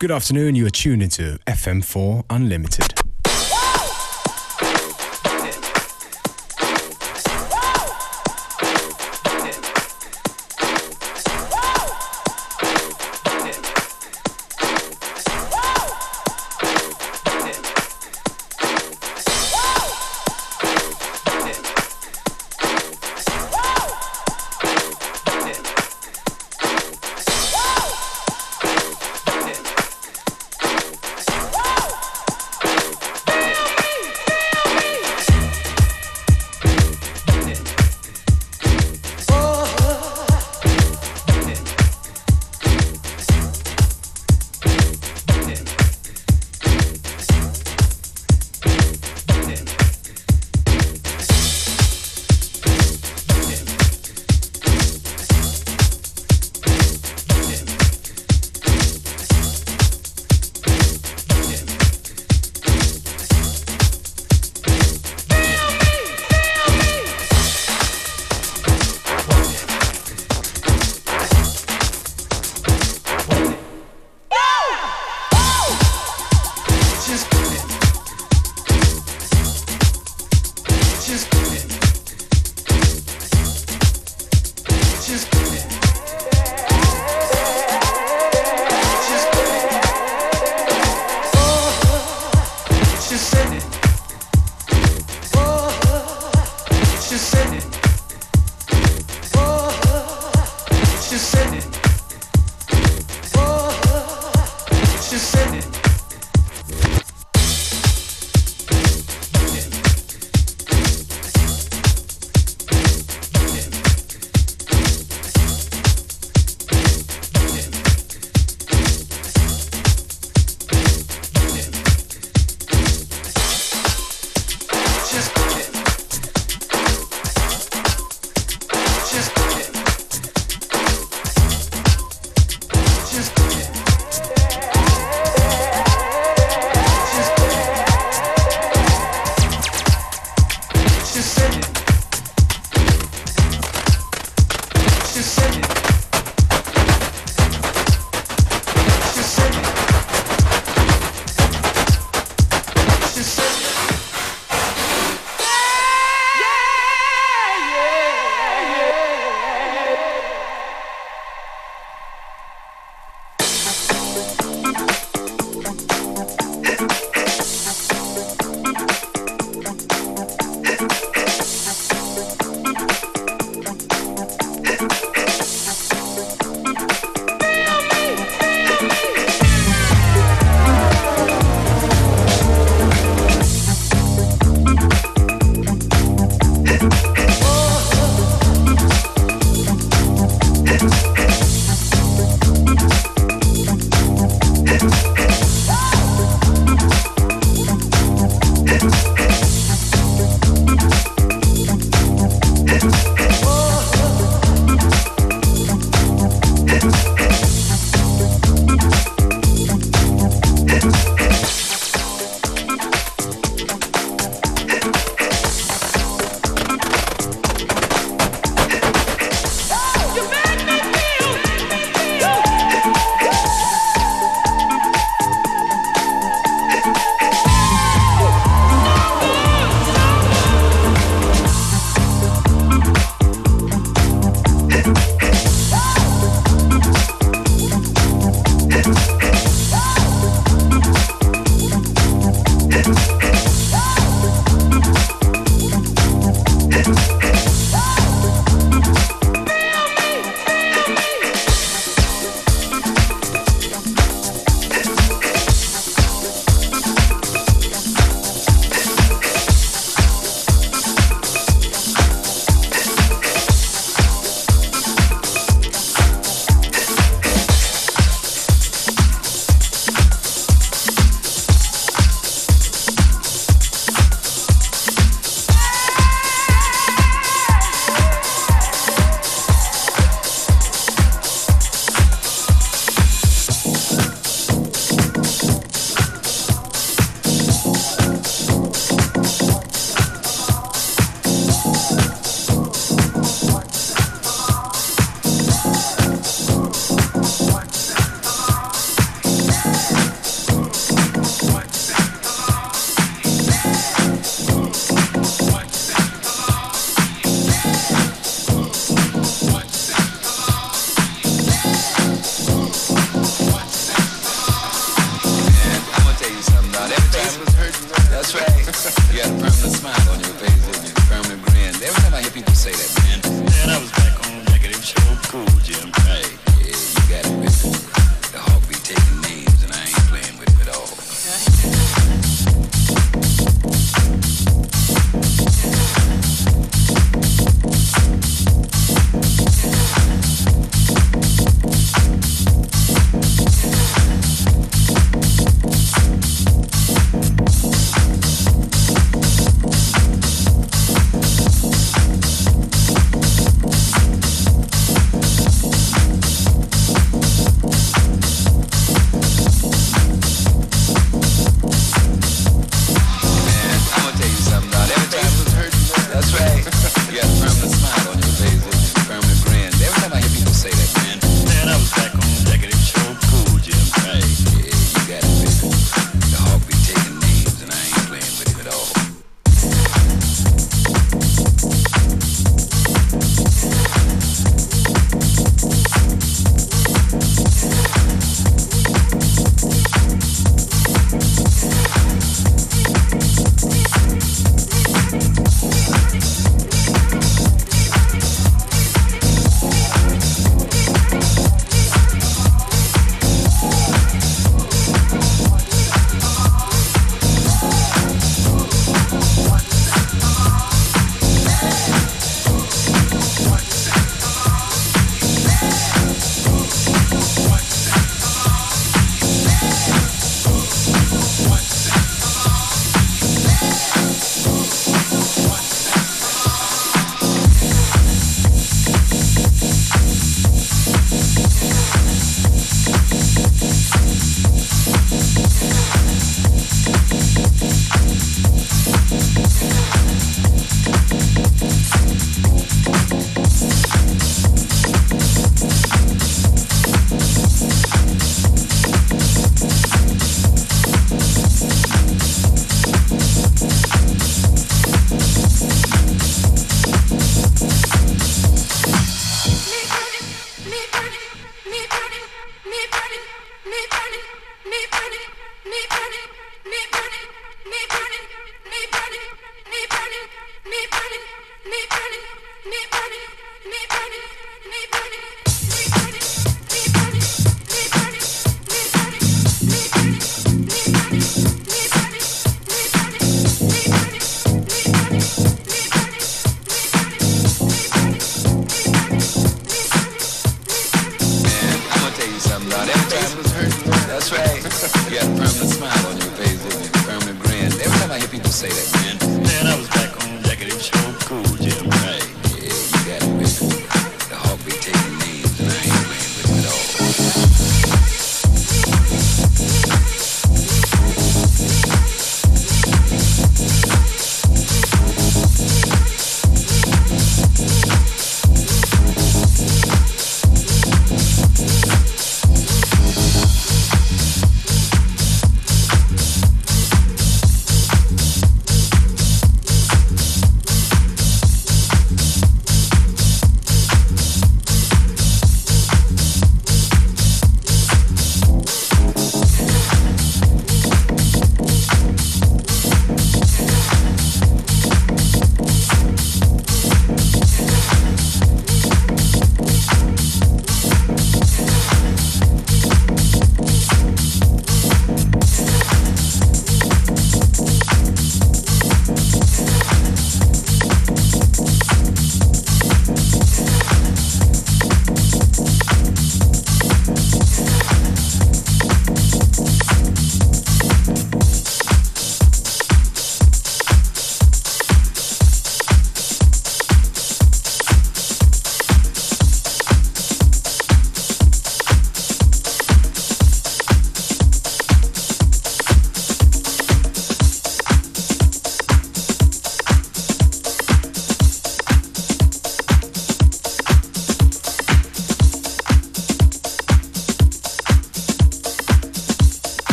Good afternoon, you are tuned into FM4 Unlimited.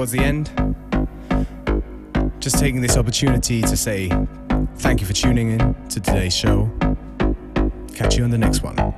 Towards the end. Just taking this opportunity to say thank you for tuning in to today's show. Catch you on the next one.